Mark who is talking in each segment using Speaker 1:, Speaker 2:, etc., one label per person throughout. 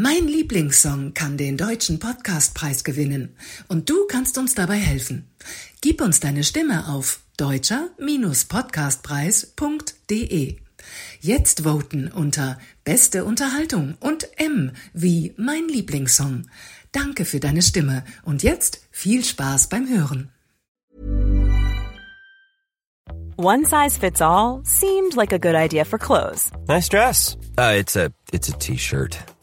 Speaker 1: Mein Lieblingssong kann den deutschen Podcastpreis gewinnen und du kannst uns dabei helfen. Gib uns deine Stimme auf deutscher-podcastpreis.de. Jetzt voten unter Beste Unterhaltung und M wie mein Lieblingssong. Danke für deine Stimme und jetzt viel Spaß beim Hören.
Speaker 2: One size fits all seemed like a good idea for clothes.
Speaker 3: Nice dress. Uh, it's a it's a t-shirt.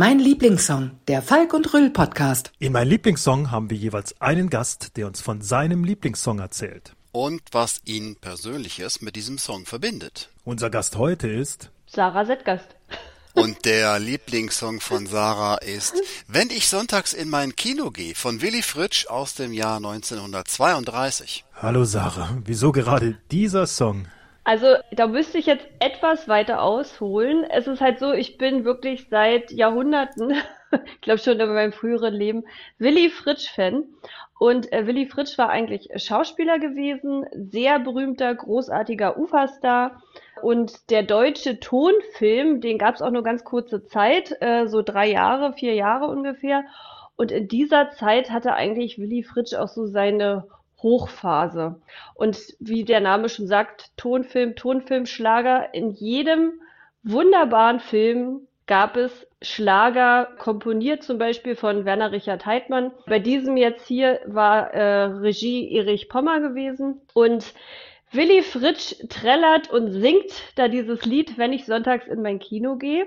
Speaker 1: Mein Lieblingssong, der Falk und Rüll Podcast.
Speaker 4: In meinem Lieblingssong haben wir jeweils einen Gast, der uns von seinem Lieblingssong erzählt.
Speaker 5: Und was ihn Persönliches mit diesem Song verbindet.
Speaker 4: Unser Gast heute ist
Speaker 6: Sarah Settgast.
Speaker 5: Und der Lieblingssong von Sarah ist Wenn ich sonntags in mein Kino gehe von Willy Fritsch aus dem Jahr 1932.
Speaker 4: Hallo Sarah, wieso gerade dieser Song?
Speaker 6: Also da müsste ich jetzt etwas weiter ausholen. Es ist halt so, ich bin wirklich seit Jahrhunderten, ich glaube schon in meinem früheren Leben, Willy Fritsch-Fan. Und äh, Willy Fritsch war eigentlich Schauspieler gewesen, sehr berühmter, großartiger Uferstar. Und der deutsche Tonfilm, den gab es auch nur ganz kurze Zeit, äh, so drei Jahre, vier Jahre ungefähr. Und in dieser Zeit hatte eigentlich Willy Fritsch auch so seine Hochphase. Und wie der Name schon sagt, Tonfilm, Tonfilmschlager. In jedem wunderbaren Film gab es Schlager, komponiert zum Beispiel von Werner Richard Heidmann. Bei diesem jetzt hier war äh, Regie Erich Pommer gewesen. Und Willy Fritsch trällert und singt da dieses Lied, wenn ich sonntags in mein Kino gehe.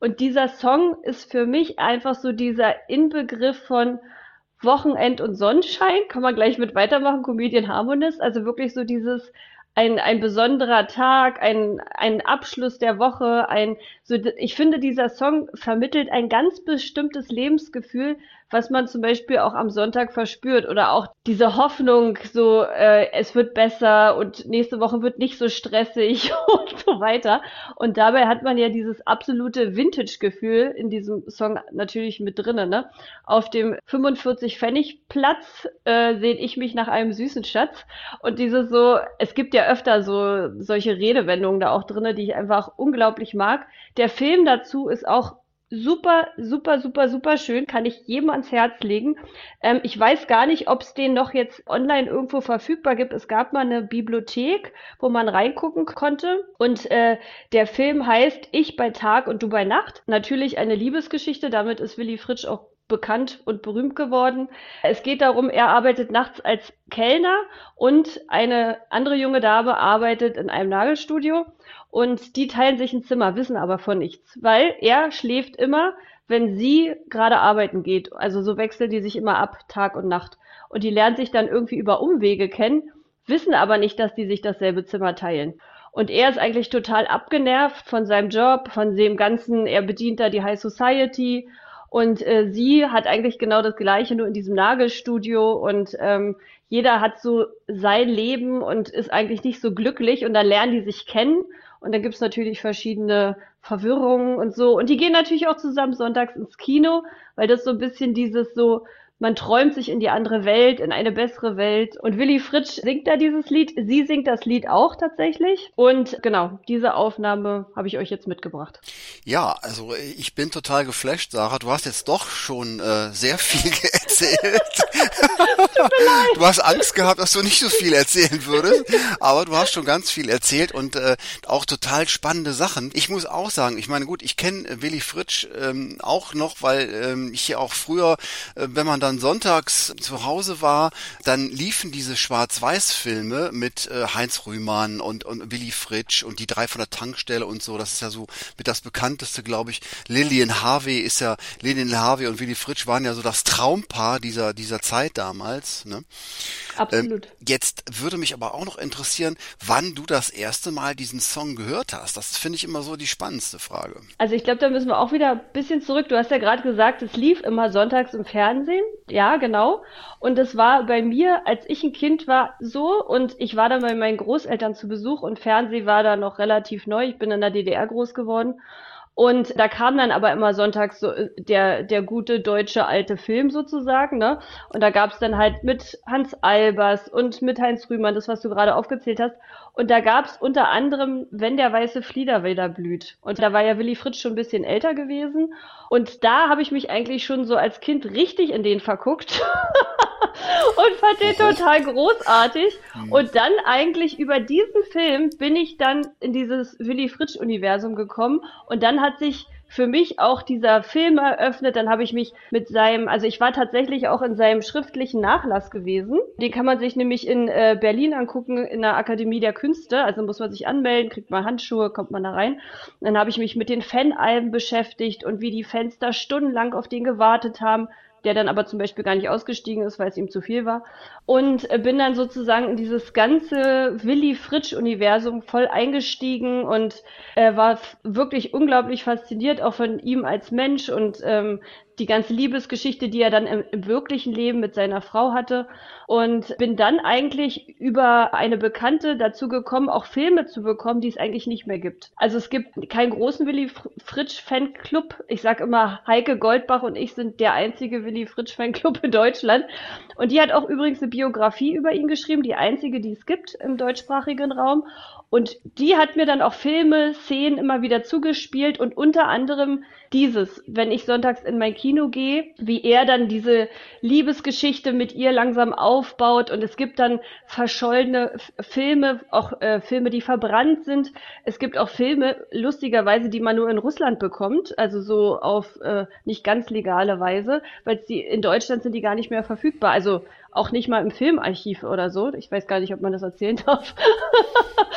Speaker 6: Und dieser Song ist für mich einfach so dieser Inbegriff von Wochenend und Sonnenschein, kann man gleich mit weitermachen, Comedian Harmonist, also wirklich so dieses ein, ein besonderer Tag, ein, ein Abschluss der Woche, ein, so, ich finde, dieser Song vermittelt ein ganz bestimmtes Lebensgefühl, was man zum Beispiel auch am Sonntag verspürt oder auch diese Hoffnung, so äh, es wird besser und nächste Woche wird nicht so stressig und so weiter. Und dabei hat man ja dieses absolute Vintage-Gefühl in diesem Song natürlich mit drinnen. Ne? Auf dem 45 Pfennig Platz äh, sehe ich mich nach einem süßen Schatz und dieses so, es gibt ja öfter so solche Redewendungen da auch drinnen, die ich einfach unglaublich mag. Der Film dazu ist auch super, super, super, super schön. Kann ich jedem ans Herz legen. Ähm, ich weiß gar nicht, ob es den noch jetzt online irgendwo verfügbar gibt. Es gab mal eine Bibliothek, wo man reingucken konnte. Und äh, der Film heißt Ich bei Tag und du bei Nacht. Natürlich eine Liebesgeschichte. Damit ist Willy Fritsch auch bekannt und berühmt geworden. Es geht darum, er arbeitet nachts als Kellner und eine andere junge Dame arbeitet in einem Nagelstudio und die teilen sich ein Zimmer, wissen aber von nichts, weil er schläft immer, wenn sie gerade arbeiten geht. Also so wechseln die sich immer ab, Tag und Nacht. Und die lernen sich dann irgendwie über Umwege kennen, wissen aber nicht, dass die sich dasselbe Zimmer teilen. Und er ist eigentlich total abgenervt von seinem Job, von dem ganzen, er bedient da die High Society und äh, sie hat eigentlich genau das Gleiche, nur in diesem Nagelstudio. Und ähm, jeder hat so sein Leben und ist eigentlich nicht so glücklich. Und dann lernen die sich kennen. Und dann gibt's natürlich verschiedene Verwirrungen und so. Und die gehen natürlich auch zusammen sonntags ins Kino, weil das so ein bisschen dieses so, man träumt sich in die andere Welt, in eine bessere Welt. Und Willy Fritsch singt da dieses Lied. Sie singt das Lied auch tatsächlich. Und genau, diese Aufnahme habe ich euch jetzt mitgebracht.
Speaker 5: Ja, also ich bin total geflasht, Sarah. Du hast jetzt doch schon äh, sehr viel erzählt. du hast Angst gehabt, dass du nicht so viel erzählen würdest, aber du hast schon ganz viel erzählt und äh, auch total spannende Sachen. Ich muss auch sagen, ich meine, gut, ich kenne Willy Fritsch ähm, auch noch, weil ähm, ich ja auch früher, äh, wenn man dann sonntags zu Hause war, dann liefen diese Schwarz-Weiß-Filme mit äh, Heinz Rühmann und, und Willy Fritsch und die drei von der Tankstelle und so. Das ist ja so mit das bekannteste, glaube ich. Lillian Harvey ist ja, Lillian Harvey und Willy Fritsch waren ja so das Traumpaar dieser, dieser Zeit damals. Ne?
Speaker 6: Absolut.
Speaker 5: Ähm, jetzt würde mich aber auch noch interessieren, wann du das erste Mal diesen Song gehört hast. Das finde ich immer so die spannendste Frage.
Speaker 6: Also ich glaube, da müssen wir auch wieder ein bisschen zurück. Du hast ja gerade gesagt, es lief immer sonntags im Fernsehen. Ja, genau. Und es war bei mir, als ich ein Kind war, so und ich war dann bei meinen Großeltern zu Besuch und Fernsehen war da noch relativ neu. Ich bin in der DDR groß geworden. Und da kam dann aber immer sonntags so äh, der, der gute deutsche alte Film sozusagen, ne? Und da gab's dann halt mit Hans Albers und mit Heinz Rühmann, das, was du gerade aufgezählt hast. Und da gab's unter anderem, wenn der weiße Flieder wieder blüht. Und da war ja Willy Fritz schon ein bisschen älter gewesen. Und da habe ich mich eigentlich schon so als Kind richtig in den verguckt. und fand den total großartig. Mhm. Und dann eigentlich über diesen Film bin ich dann in dieses Willy Fritsch-Universum gekommen. Und dann hat sich für mich auch dieser Film eröffnet. Dann habe ich mich mit seinem, also ich war tatsächlich auch in seinem schriftlichen Nachlass gewesen. Den kann man sich nämlich in äh, Berlin angucken, in der Akademie der Künste. Also muss man sich anmelden, kriegt man Handschuhe, kommt man da rein. Dann habe ich mich mit den Fanalben beschäftigt und wie die Fans da stundenlang auf den gewartet haben der dann aber zum Beispiel gar nicht ausgestiegen ist, weil es ihm zu viel war. Und äh, bin dann sozusagen in dieses ganze Willy Fritsch-Universum voll eingestiegen und äh, war wirklich unglaublich fasziniert, auch von ihm als Mensch und ähm, die ganze Liebesgeschichte, die er dann im, im, wirklichen Leben mit seiner Frau hatte. Und bin dann eigentlich über eine Bekannte dazu gekommen, auch Filme zu bekommen, die es eigentlich nicht mehr gibt. Also es gibt keinen großen Willy Fritsch Fanclub. Ich sage immer, Heike Goldbach und ich sind der einzige Willy Fritsch Fanclub in Deutschland. Und die hat auch übrigens eine Biografie über ihn geschrieben, die einzige, die es gibt im deutschsprachigen Raum. Und die hat mir dann auch Filme, Szenen immer wieder zugespielt und unter anderem dieses, wenn ich sonntags in mein Kino gehe, wie er dann diese Liebesgeschichte mit ihr langsam aufbaut und es gibt dann verschollene Filme, auch äh, Filme, die verbrannt sind. Es gibt auch Filme, lustigerweise, die man nur in Russland bekommt, also so auf äh, nicht ganz legale Weise, weil die in Deutschland sind die gar nicht mehr verfügbar. Also auch nicht mal im Filmarchiv oder so. Ich weiß gar nicht, ob man das erzählen darf.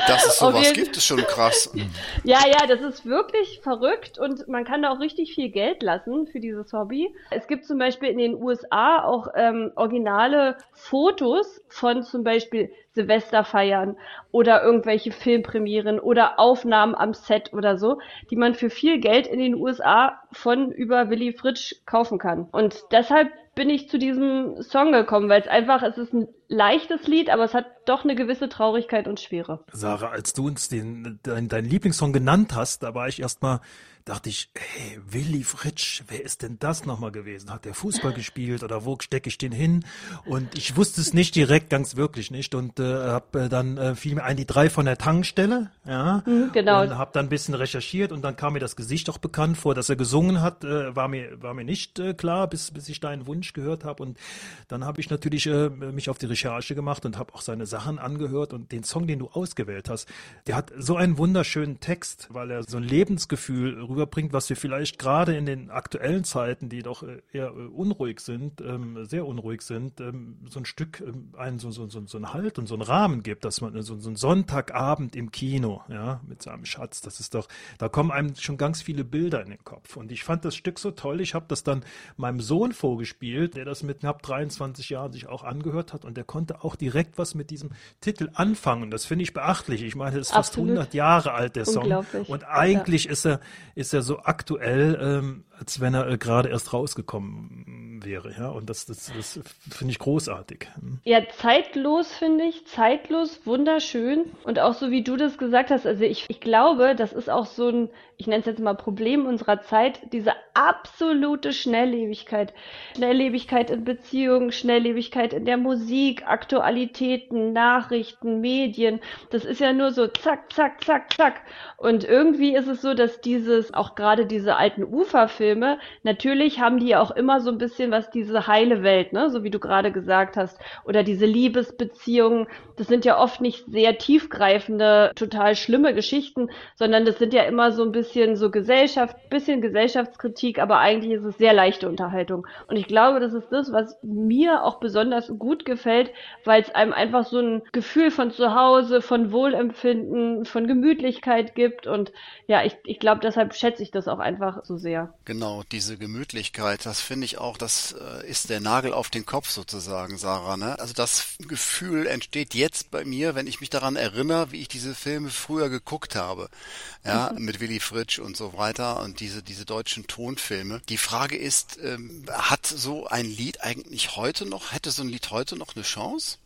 Speaker 5: Dass es sowas gibt, ist schon krass.
Speaker 6: Ja, ja, das ist wirklich verrückt und man kann da auch richtig viel Geld lassen für dieses Hobby. Es gibt zum Beispiel in den USA auch ähm, originale Fotos von zum Beispiel Silvesterfeiern oder irgendwelche Filmpremieren oder Aufnahmen am Set oder so, die man für viel Geld in den USA von über Willy Fritsch kaufen kann. Und deshalb bin ich zu diesem Song gekommen, weil es einfach, es ist ein leichtes Lied, aber es hat doch eine gewisse Traurigkeit und Schwere.
Speaker 4: Sarah, als du uns den, dein, dein Lieblingssong genannt hast, da war ich erstmal dachte ich, hey, Willy Fritsch, wer ist denn das nochmal gewesen? Hat der Fußball gespielt oder wo stecke ich den hin? Und ich wusste es nicht direkt, ganz wirklich nicht und äh, habe äh, dann äh, fiel mir ein die drei von der Tankstelle, ja,
Speaker 6: mhm, genau.
Speaker 4: und habe dann ein bisschen recherchiert und dann kam mir das Gesicht auch bekannt vor, dass er gesungen hat, äh, war mir war mir nicht äh, klar, bis bis ich deinen Wunsch gehört habe und dann habe ich natürlich äh, mich auf die Recherche gemacht und habe auch seine Sachen angehört. Und den Song, den du ausgewählt hast, der hat so einen wunderschönen Text, weil er so ein Lebensgefühl rüberbringt, was wir vielleicht gerade in den aktuellen Zeiten, die doch äh, eher äh, unruhig sind, ähm, sehr unruhig sind, ähm, so ein Stück, ähm, einen so, so, so, so einen Halt und so einen Rahmen gibt, dass man so, so einen Sonntagabend im Kino, ja, mit seinem Schatz, das ist doch, da kommen einem schon ganz viele Bilder in den Kopf. Und ich fand das Stück so toll, ich habe das dann meinem Sohn vorgespielt, der das mit knapp 23 Jahren sich auch angehört hat. Und der konnte auch direkt was mit diesem Titel anfangen. Das finde ich beachtlich. Ich meine, das ist fast 100 Jahre alt, der Song. Und eigentlich ja. ist er, ist ja so aktuell, ähm, als wenn er äh, gerade erst rausgekommen wäre, ja. Und das, das, das finde ich großartig. Hm.
Speaker 6: Ja, zeitlos finde ich, zeitlos, wunderschön. Und auch so wie du das gesagt hast, also ich, ich glaube, das ist auch so ein, ich nenne es jetzt mal Problem unserer Zeit, diese absolute Schnelllebigkeit. Schnelllebigkeit in Beziehungen, Schnelllebigkeit in der Musik, Aktualitäten, Nachrichten, Medien. Das ist ja nur so zack, zack, zack, zack. Und irgendwie ist es so, dass dieses, auch gerade diese alten Uferfilme, natürlich haben die auch immer so ein bisschen was diese heile Welt, ne, so wie du gerade gesagt hast, oder diese Liebesbeziehungen. Das sind ja oft nicht sehr tiefgreifende, total schlimme Geschichten, sondern das sind ja immer so ein bisschen so Gesellschaft, bisschen Gesellschaftskritik, aber eigentlich ist es sehr leichte Unterhaltung. Und ich glaube, das ist das, was mir auch besonders gut gefällt, weil es einem einfach so ein Gefühl von Zuhause, von Wohlempfinden, von Gemütlichkeit gibt. Und ja, ich, ich glaube, deshalb schätze ich das auch einfach so sehr.
Speaker 5: Genau, diese Gemütlichkeit, das finde ich auch, das das äh, ist der Nagel auf den Kopf sozusagen, Sarah. Ne? Also das Gefühl entsteht jetzt bei mir, wenn ich mich daran erinnere, wie ich diese Filme früher geguckt habe. Ja, mhm. mit Willy Fritsch und so weiter und diese, diese deutschen Tonfilme. Die Frage ist, ähm, hat so ein Lied eigentlich heute noch, hätte so ein Lied heute noch eine Chance?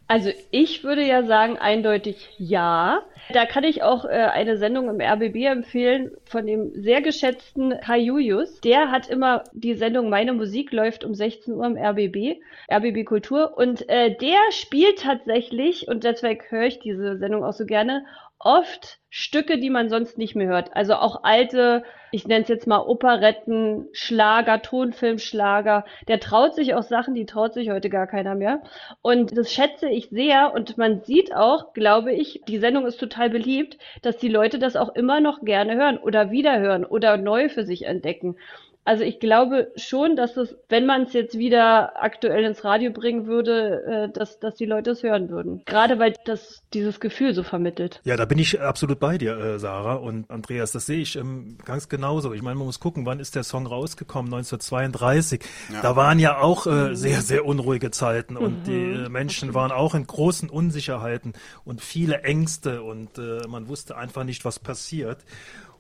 Speaker 6: Also ich würde ja sagen eindeutig ja. Da kann ich auch äh, eine Sendung im RBB empfehlen von dem sehr geschätzten Kai Julius. Der hat immer die Sendung Meine Musik läuft um 16 Uhr im RBB, RBB Kultur. Und äh, der spielt tatsächlich, und deswegen höre ich diese Sendung auch so gerne, oft Stücke, die man sonst nicht mehr hört. Also auch alte, ich nenne es jetzt mal Operetten, Schlager, Tonfilmschlager. Der traut sich auch Sachen, die traut sich heute gar keiner mehr. Und das schätze ich sehr. Und man sieht auch, glaube ich, die Sendung ist total beliebt, dass die Leute das auch immer noch gerne hören oder wiederhören oder neu für sich entdecken. Also ich glaube schon, dass es, wenn man es jetzt wieder aktuell ins Radio bringen würde, äh, dass, dass die Leute es hören würden. Gerade weil das dieses Gefühl so vermittelt.
Speaker 4: Ja, da bin ich absolut bei dir, äh, Sarah und Andreas. Das sehe ich ähm, ganz genauso. Ich meine, man muss gucken, wann ist der Song rausgekommen? 1932. Ja. Da waren ja auch äh, sehr, sehr unruhige Zeiten und mhm. die äh, Menschen waren auch in großen Unsicherheiten und viele Ängste und äh, man wusste einfach nicht, was passiert.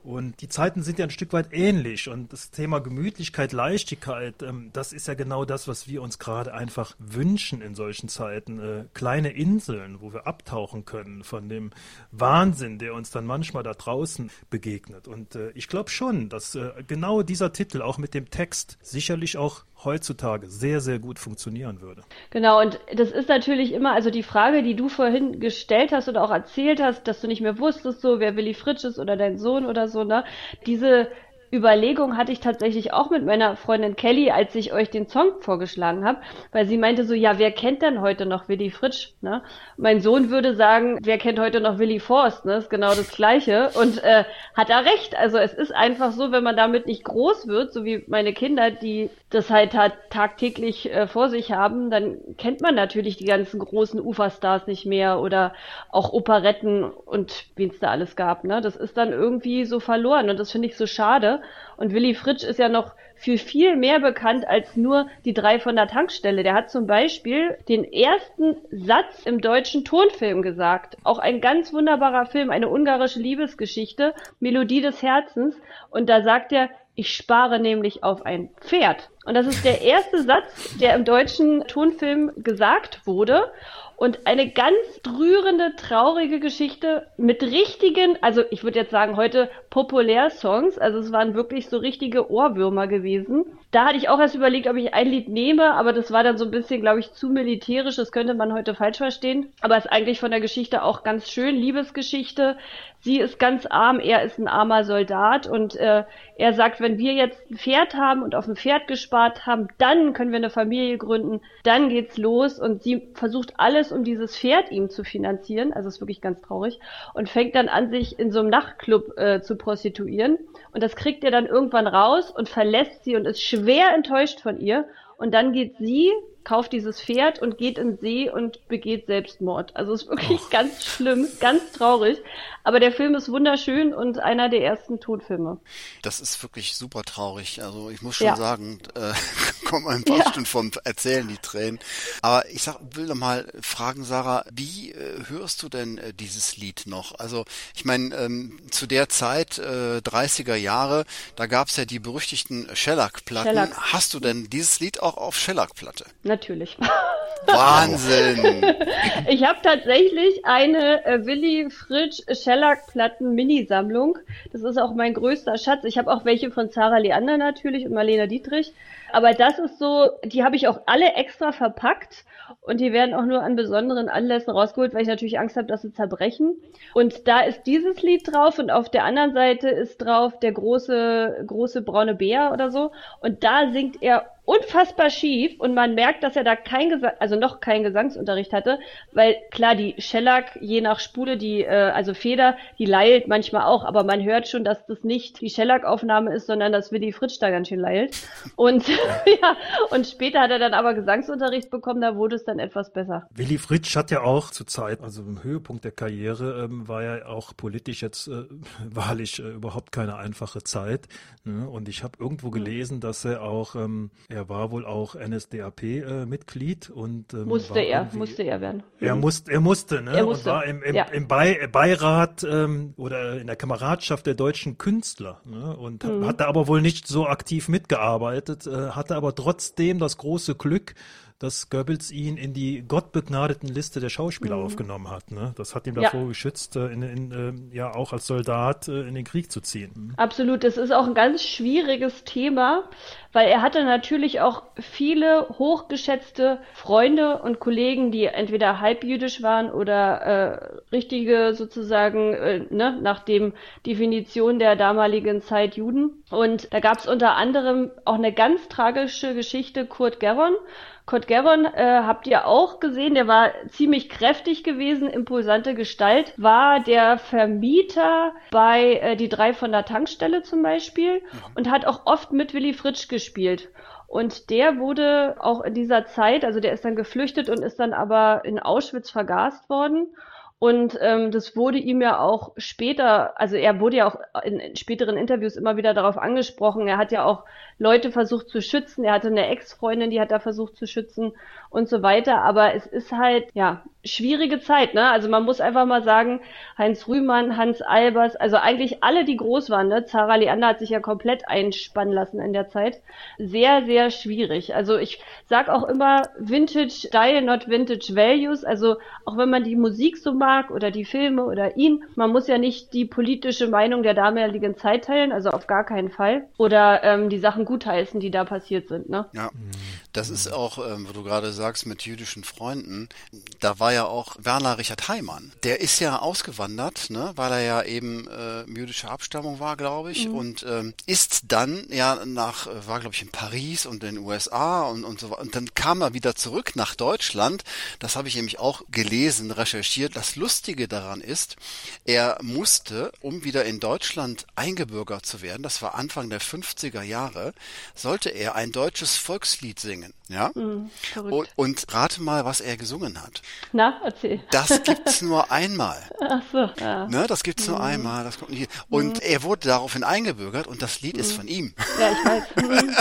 Speaker 4: Und die Zeiten sind ja ein Stück weit ähnlich. Und das Thema Gemütlichkeit, Leichtigkeit, ähm, das ist ja genau das, was wir uns gerade einfach wünschen in solchen Zeiten. Äh, kleine Inseln, wo wir abtauchen können von dem Wahnsinn, der uns dann manchmal da draußen begegnet. Und äh, ich glaube schon, dass äh, genau dieser Titel auch mit dem Text sicherlich auch heutzutage sehr, sehr gut funktionieren würde.
Speaker 6: Genau, und das ist natürlich immer, also die Frage, die du vorhin gestellt hast oder auch erzählt hast, dass du nicht mehr wusstest, so wer Willy Fritsch ist oder dein Sohn oder so, ne? Diese Überlegung hatte ich tatsächlich auch mit meiner Freundin Kelly, als ich euch den Song vorgeschlagen habe, weil sie meinte so, ja, wer kennt denn heute noch Willy Fritsch? Ne? Mein Sohn würde sagen, wer kennt heute noch Willy Forst? Ne? Ist genau das Gleiche und äh, hat er recht. Also es ist einfach so, wenn man damit nicht groß wird, so wie meine Kinder, die das halt tagtäglich äh, vor sich haben, dann kennt man natürlich die ganzen großen Uferstars nicht mehr oder auch Operetten und wen es da alles gab. Ne? Das ist dann irgendwie so verloren und das finde ich so schade. Und Willy Fritsch ist ja noch für viel mehr bekannt als nur die drei von der Tankstelle. Der hat zum Beispiel den ersten Satz im deutschen Tonfilm gesagt. Auch ein ganz wunderbarer Film, eine ungarische Liebesgeschichte, Melodie des Herzens. Und da sagt er, ich spare nämlich auf ein Pferd. Und das ist der erste Satz, der im deutschen Tonfilm gesagt wurde und eine ganz rührende, traurige Geschichte mit richtigen, also ich würde jetzt sagen heute Populärsongs, also es waren wirklich so richtige Ohrwürmer gewesen. Da hatte ich auch erst überlegt, ob ich ein Lied nehme, aber das war dann so ein bisschen, glaube ich, zu militärisch, das könnte man heute falsch verstehen. Aber es ist eigentlich von der Geschichte auch ganz schön, Liebesgeschichte. Sie ist ganz arm, er ist ein armer Soldat und äh, er sagt, wenn wir jetzt ein Pferd haben und auf ein Pferd gespart haben, dann können wir eine Familie gründen, dann geht's los und sie versucht alles, um dieses Pferd ihm zu finanzieren, also ist wirklich ganz traurig und fängt dann an, sich in so einem Nachtclub äh, zu prostituieren. Und das kriegt er dann irgendwann raus und verlässt sie und ist schwer enttäuscht von ihr. Und dann geht sie kauft dieses Pferd und geht in See und begeht Selbstmord. Also es ist wirklich oh. ganz schlimm, ganz traurig. Aber der Film ist wunderschön und einer der ersten Tonfilme.
Speaker 5: Das ist wirklich super traurig. Also ich muss schon ja. sagen, äh, kommen ein paar ja. Stunden vom Erzählen die Tränen. Aber ich sag, will noch mal fragen, Sarah, wie äh, hörst du denn äh, dieses Lied noch? Also ich meine, ähm, zu der Zeit, äh, 30er Jahre, da gab's ja die berüchtigten Shellac-Platten. Shellac. Hast du denn dieses Lied auch auf Shellac-Platte?
Speaker 6: Natürlich.
Speaker 5: Wahnsinn!
Speaker 6: Ich habe tatsächlich eine äh, Willy Fritsch Shellac-Platten Minisammlung. Das ist auch mein größter Schatz. Ich habe auch welche von Sarah Leander natürlich und Marlena Dietrich. Aber das ist so, die habe ich auch alle extra verpackt und die werden auch nur an besonderen Anlässen rausgeholt, weil ich natürlich Angst habe, dass sie zerbrechen. Und da ist dieses Lied drauf und auf der anderen Seite ist drauf der große, große braune Bär oder so. Und da singt er unfassbar schief und man merkt, dass er da kein Gesang, also noch keinen Gesangsunterricht hatte, weil klar, die Shellac, je nach Spule, die, äh, also Feder, die leilt manchmal auch, aber man hört schon, dass das nicht die Shellac-Aufnahme ist, sondern dass Willy Fritsch da ganz schön leilt. Und ja, und später hat er dann aber Gesangsunterricht bekommen, da wurde es dann etwas besser.
Speaker 4: Willy Fritsch hat ja auch zur Zeit, also im Höhepunkt der Karriere, ähm, war ja auch politisch jetzt äh, wahrlich äh, überhaupt keine einfache Zeit. Ne? Und ich habe irgendwo hm. gelesen, dass er auch, ähm, er war wohl auch NSDAP-Mitglied äh, und
Speaker 6: ähm, musste er, musste er werden.
Speaker 4: Er, musste, er musste, ne?
Speaker 6: Er musste.
Speaker 4: Und war im, im, ja. im Bei, Beirat ähm, oder in der Kameradschaft der deutschen Künstler ne? und mhm. hat da aber wohl nicht so aktiv mitgearbeitet, äh, hatte aber trotzdem das große Glück, dass Goebbels ihn in die gottbegnadeten Liste der Schauspieler mhm. aufgenommen hat. Ne? Das hat ihm davor ja. geschützt, äh, in, in, äh, ja auch als Soldat äh, in den Krieg zu ziehen. Mhm.
Speaker 6: Absolut, das ist auch ein ganz schwieriges Thema, weil er hatte natürlich auch viele hochgeschätzte Freunde und Kollegen, die entweder halbjüdisch waren oder äh, richtige sozusagen äh, ne, nach dem Definition der damaligen Zeit Juden. Und da gab es unter anderem auch eine ganz tragische Geschichte, Kurt Geron. Kurt Gavon äh, habt ihr auch gesehen, der war ziemlich kräftig gewesen, impulsante Gestalt, war der Vermieter bei äh, die drei von der Tankstelle zum Beispiel mhm. und hat auch oft mit Willy Fritsch gespielt. Und der wurde auch in dieser Zeit, also der ist dann geflüchtet und ist dann aber in Auschwitz vergast worden. Und ähm, das wurde ihm ja auch später, also er wurde ja auch in, späteren Interviews immer wieder darauf angesprochen. Er hat ja auch Leute versucht zu schützen. Er hatte eine Ex-Freundin, die hat da versucht zu schützen und so weiter. Aber es ist halt, ja, schwierige Zeit, ne? Also man muss einfach mal sagen, Heinz Rühmann, Hans Albers, also eigentlich alle, die groß waren, ne? Zara Leander hat sich ja komplett einspannen lassen in der Zeit. Sehr, sehr schwierig. Also ich sag auch immer Vintage Style, not Vintage Values. Also auch wenn man die Musik so mag oder die Filme oder ihn, man muss ja nicht die politische Meinung der damaligen Zeit teilen, also auf gar keinen Fall. Oder ähm, die Sachen gutheißen, die da passiert sind, ne?
Speaker 5: Ja, das ist auch, ähm, wo du gerade sagst, mit jüdischen Freunden, da war ja auch Werner Richard Heimann. Der ist ja ausgewandert, ne, weil er ja eben äh, jüdischer Abstammung war, glaube ich, mhm. und ähm, ist dann ja nach, äh, war glaube ich in Paris und in den USA und, und so weiter. Und dann kam er wieder zurück nach Deutschland. Das habe ich nämlich auch gelesen, recherchiert. Das Lustige daran ist, er musste, um wieder in Deutschland eingebürgert zu werden, das war Anfang der 50er Jahre, sollte er ein deutsches Volkslied singen. Ja? Mhm, und, und rate mal, was er gesungen hat.
Speaker 6: Na, erzähl.
Speaker 5: Das gibt's nur einmal.
Speaker 6: Ach so, ja.
Speaker 5: Ne, das gibt's mhm. nur einmal. Das kommt nicht. Und mhm. er wurde daraufhin eingebürgert und das Lied ist mhm. von ihm.
Speaker 6: Ja, ich weiß. Mhm.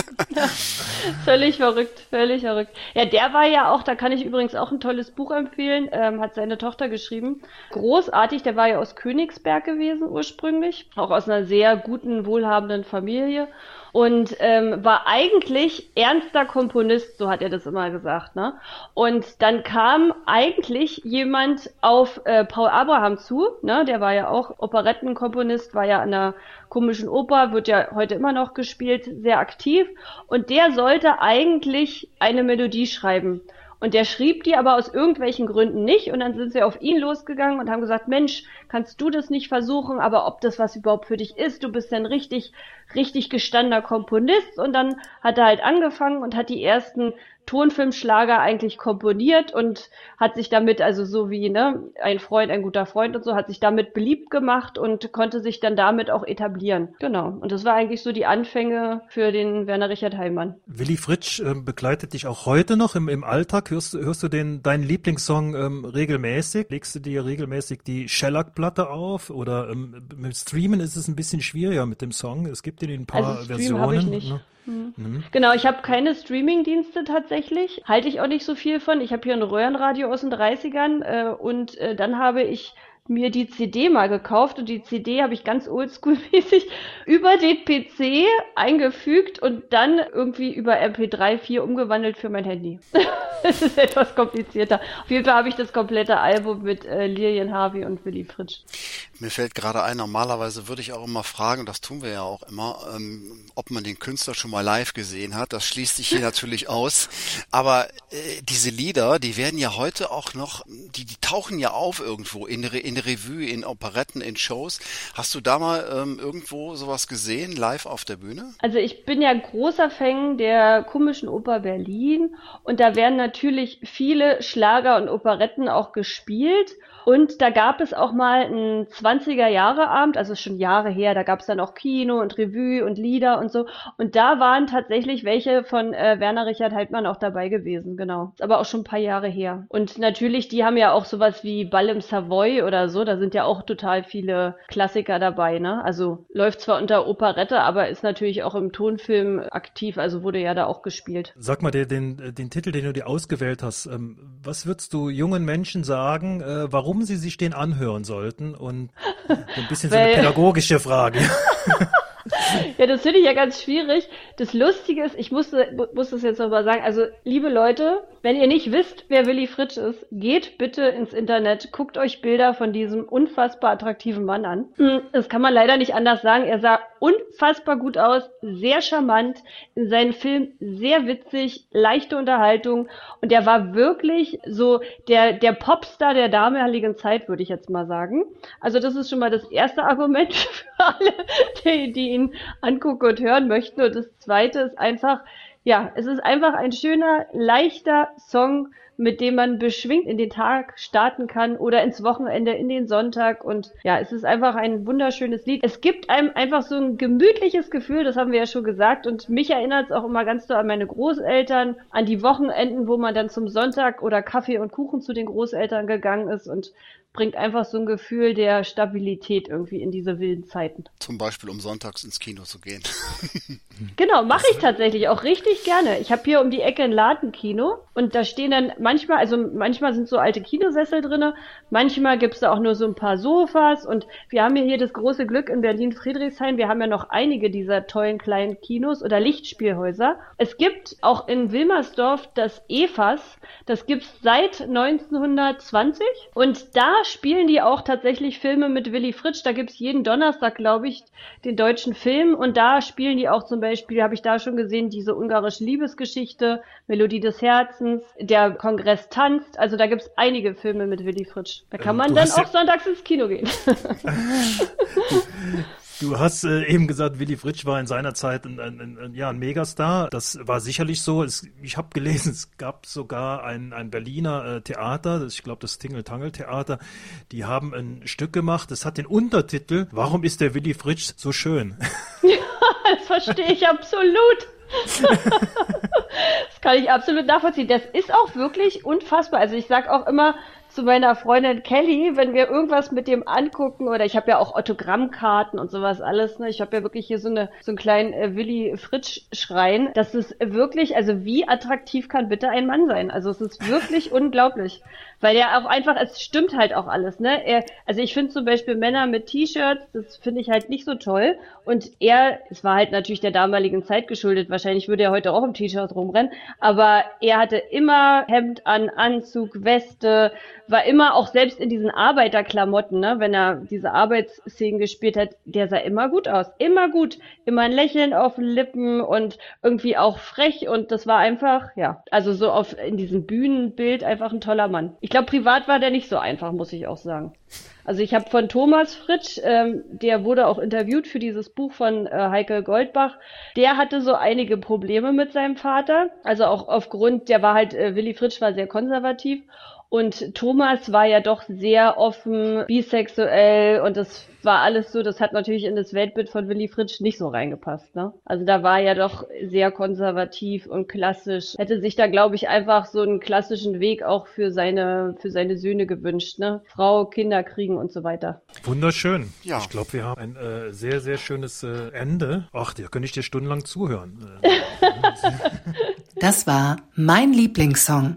Speaker 6: völlig verrückt, völlig verrückt. Ja, der war ja auch, da kann ich übrigens auch ein tolles Buch empfehlen, ähm, hat seine Tochter geschrieben. Großartig, der war ja aus Königsberg gewesen ursprünglich, auch aus einer sehr guten, wohlhabenden Familie und ähm, war eigentlich ernster Komponist, so hat er das immer gesagt. Ne? Und dann kam eigentlich jemand auf äh, Paul Abraham zu, ne? der war ja auch Operettenkomponist, war ja an der komischen Oper, wird ja heute immer noch gespielt, sehr aktiv. Und der sollte eigentlich eine Melodie schreiben. Und der schrieb die aber aus irgendwelchen Gründen nicht. Und dann sind sie auf ihn losgegangen und haben gesagt, Mensch, kannst du das nicht versuchen? Aber ob das was überhaupt für dich ist, du bist ein richtig, richtig gestandener Komponist. Und dann hat er halt angefangen und hat die ersten Tonfilmschlager eigentlich komponiert und hat sich damit, also so wie ne, ein Freund, ein guter Freund und so, hat sich damit beliebt gemacht und konnte sich dann damit auch etablieren. Genau. Und das war eigentlich so die Anfänge für den Werner Richard Heimann.
Speaker 4: Willy Fritsch äh, begleitet dich auch heute noch im, im Alltag. Hörst, hörst du den, deinen Lieblingssong ähm, regelmäßig? Legst du dir regelmäßig die Shellac-Platte auf? Oder ähm, mit Streamen ist es ein bisschen schwieriger mit dem Song. Es gibt ihn in ein paar also Versionen. Ich nicht. Ne?
Speaker 6: Mhm. Genau, ich habe keine Streaming-Dienste tatsächlich. Halte ich auch nicht so viel von. Ich habe hier ein Röhrenradio aus den 30ern äh, und äh, dann habe ich mir die CD mal gekauft und die CD habe ich ganz oldschool-mäßig über den PC eingefügt und dann irgendwie über MP3 4 umgewandelt für mein Handy. das ist etwas komplizierter. Auf jeden Fall habe ich das komplette Album mit äh, Lilian Harvey und Willy Fritsch.
Speaker 5: Mir fällt gerade ein, normalerweise würde ich auch immer fragen, und das tun wir ja auch immer, ähm, ob man den Künstler schon mal live gesehen hat. Das schließt sich hier natürlich aus. Aber äh, diese Lieder, die werden ja heute auch noch, die, die tauchen ja auf irgendwo in, in Revue in Operetten, in Shows. Hast du da mal ähm, irgendwo sowas gesehen, live auf der Bühne?
Speaker 6: Also ich bin ja großer Fan der komischen Oper Berlin und da werden natürlich viele Schlager und Operetten auch gespielt. Und da gab es auch mal einen 20er-Jahre-Abend, also schon Jahre her, da gab es dann auch Kino und Revue und Lieder und so. Und da waren tatsächlich welche von äh, Werner Richard Heidmann auch dabei gewesen, genau. Ist aber auch schon ein paar Jahre her. Und natürlich, die haben ja auch sowas wie Ball im Savoy oder so, da sind ja auch total viele Klassiker dabei, ne? Also läuft zwar unter Operette, aber ist natürlich auch im Tonfilm aktiv, also wurde ja da auch gespielt.
Speaker 4: Sag mal, den, den, den Titel, den du dir ausgewählt hast, ähm, was würdest du jungen Menschen sagen, äh, warum warum sie sich den anhören sollten und ein bisschen so eine pädagogische Frage.
Speaker 6: ja, das finde ich ja ganz schwierig. Das Lustige ist, ich musste, muss das jetzt nochmal sagen, also liebe Leute, wenn ihr nicht wisst, wer Willy Fritsch ist, geht bitte ins Internet, guckt euch Bilder von diesem unfassbar attraktiven Mann an. Hm, das kann man leider nicht anders sagen. Er sah unfassbar gut aus, sehr charmant, in seinen Filmen sehr witzig, leichte Unterhaltung und er war wirklich so der, der Popstar der damaligen Zeit, würde ich jetzt mal sagen. Also das ist schon mal das erste Argument für alle, die, die ihn angucken und hören möchten. Und das zweite ist einfach, ja, es ist einfach ein schöner, leichter Song, mit dem man beschwingt in den Tag starten kann oder ins Wochenende, in den Sonntag. Und ja, es ist einfach ein wunderschönes Lied. Es gibt einem einfach so ein gemütliches Gefühl, das haben wir ja schon gesagt. Und mich erinnert es auch immer ganz so an meine Großeltern, an die Wochenenden, wo man dann zum Sonntag oder Kaffee und Kuchen zu den Großeltern gegangen ist und bringt einfach so ein Gefühl der Stabilität irgendwie in diese wilden Zeiten.
Speaker 5: Zum Beispiel, um sonntags ins Kino zu gehen.
Speaker 6: genau, mache ich tatsächlich auch richtig gerne. Ich habe hier um die Ecke ein Ladenkino und da stehen dann manchmal, also manchmal sind so alte Kinosessel drinne, manchmal gibt's da auch nur so ein paar Sofas und wir haben ja hier das große Glück in Berlin-Friedrichshain, wir haben ja noch einige dieser tollen kleinen Kinos oder Lichtspielhäuser. Es gibt auch in Wilmersdorf das EFAS, das gibt's seit 1920 und da spielen die auch tatsächlich Filme mit Willy Fritsch. Da gibt's jeden Donnerstag, glaube ich, den deutschen Film. Und da spielen die auch zum Beispiel, habe ich da schon gesehen, diese ungarische Liebesgeschichte, Melodie des Herzens, der Kongress tanzt. Also da gibt's einige Filme mit Willy Fritsch. Da kann ähm, man dann auch sonntags ins Kino gehen.
Speaker 4: Du hast äh, eben gesagt, Willy Fritsch war in seiner Zeit ein, ein, ein, ja, ein Megastar. Das war sicherlich so. Es, ich habe gelesen, es gab sogar ein, ein Berliner äh, Theater, das, ich glaube das Tingle-Tangel-Theater, die haben ein Stück gemacht, das hat den Untertitel Warum ist der Willy Fritsch so schön?
Speaker 6: Ja, das verstehe ich absolut. das kann ich absolut nachvollziehen. Das ist auch wirklich unfassbar. Also ich sag auch immer, zu meiner Freundin Kelly, wenn wir irgendwas mit dem angucken oder ich habe ja auch Autogrammkarten und sowas alles, ne? Ich habe ja wirklich hier so eine so einen kleinen äh, Willy Fritsch Schrein. Das ist wirklich, also wie attraktiv kann bitte ein Mann sein? Also es ist wirklich unglaublich, weil er auch einfach, es stimmt halt auch alles, ne? Er, also ich finde zum Beispiel Männer mit T-Shirts, das finde ich halt nicht so toll und er, es war halt natürlich der damaligen Zeit geschuldet, wahrscheinlich würde er heute auch im T-Shirt rumrennen, aber er hatte immer Hemd an, Anzug, Weste, war immer auch selbst in diesen Arbeiterklamotten, ne, wenn er diese Arbeitsszenen gespielt hat, der sah immer gut aus. Immer gut. Immer ein Lächeln auf den Lippen und irgendwie auch frech und das war einfach, ja, also so auf, in diesem Bühnenbild einfach ein toller Mann. Glaube, privat war der nicht so einfach, muss ich auch sagen. Also ich habe von Thomas Fritsch, ähm, der wurde auch interviewt für dieses Buch von äh, Heike Goldbach. Der hatte so einige Probleme mit seinem Vater. Also auch aufgrund, der war halt, äh, Willy Fritsch war sehr konservativ und Thomas war ja doch sehr offen, bisexuell und das war alles so, das hat natürlich in das Weltbild von Willy Fritsch nicht so reingepasst. Ne? Also da war ja doch sehr konservativ und klassisch. Hätte sich da, glaube ich, einfach so einen klassischen Weg auch für seine, für seine Söhne gewünscht. Ne? Frau, Kinder kriegen und so weiter.
Speaker 4: Wunderschön. Ja. Ich glaube, wir haben ein äh, sehr, sehr schönes äh, Ende. Ach, da könnte ich dir stundenlang zuhören.
Speaker 1: das war mein Lieblingssong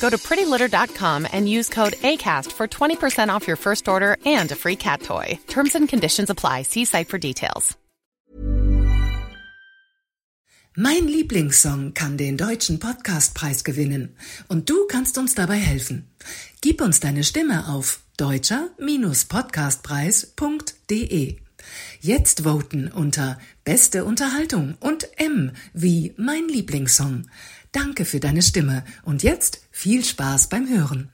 Speaker 7: Go to prettylitter.com and use code ACAST for 20% off your first order and a free cat toy. Terms and conditions apply. See site for details.
Speaker 1: Mein Lieblingssong kann den deutschen Podcastpreis gewinnen und du kannst uns dabei helfen. Gib uns deine Stimme auf deutscher-podcastpreis.de. Jetzt voten unter Beste Unterhaltung und M wie mein Lieblingssong. Danke für deine Stimme und jetzt viel Spaß beim Hören.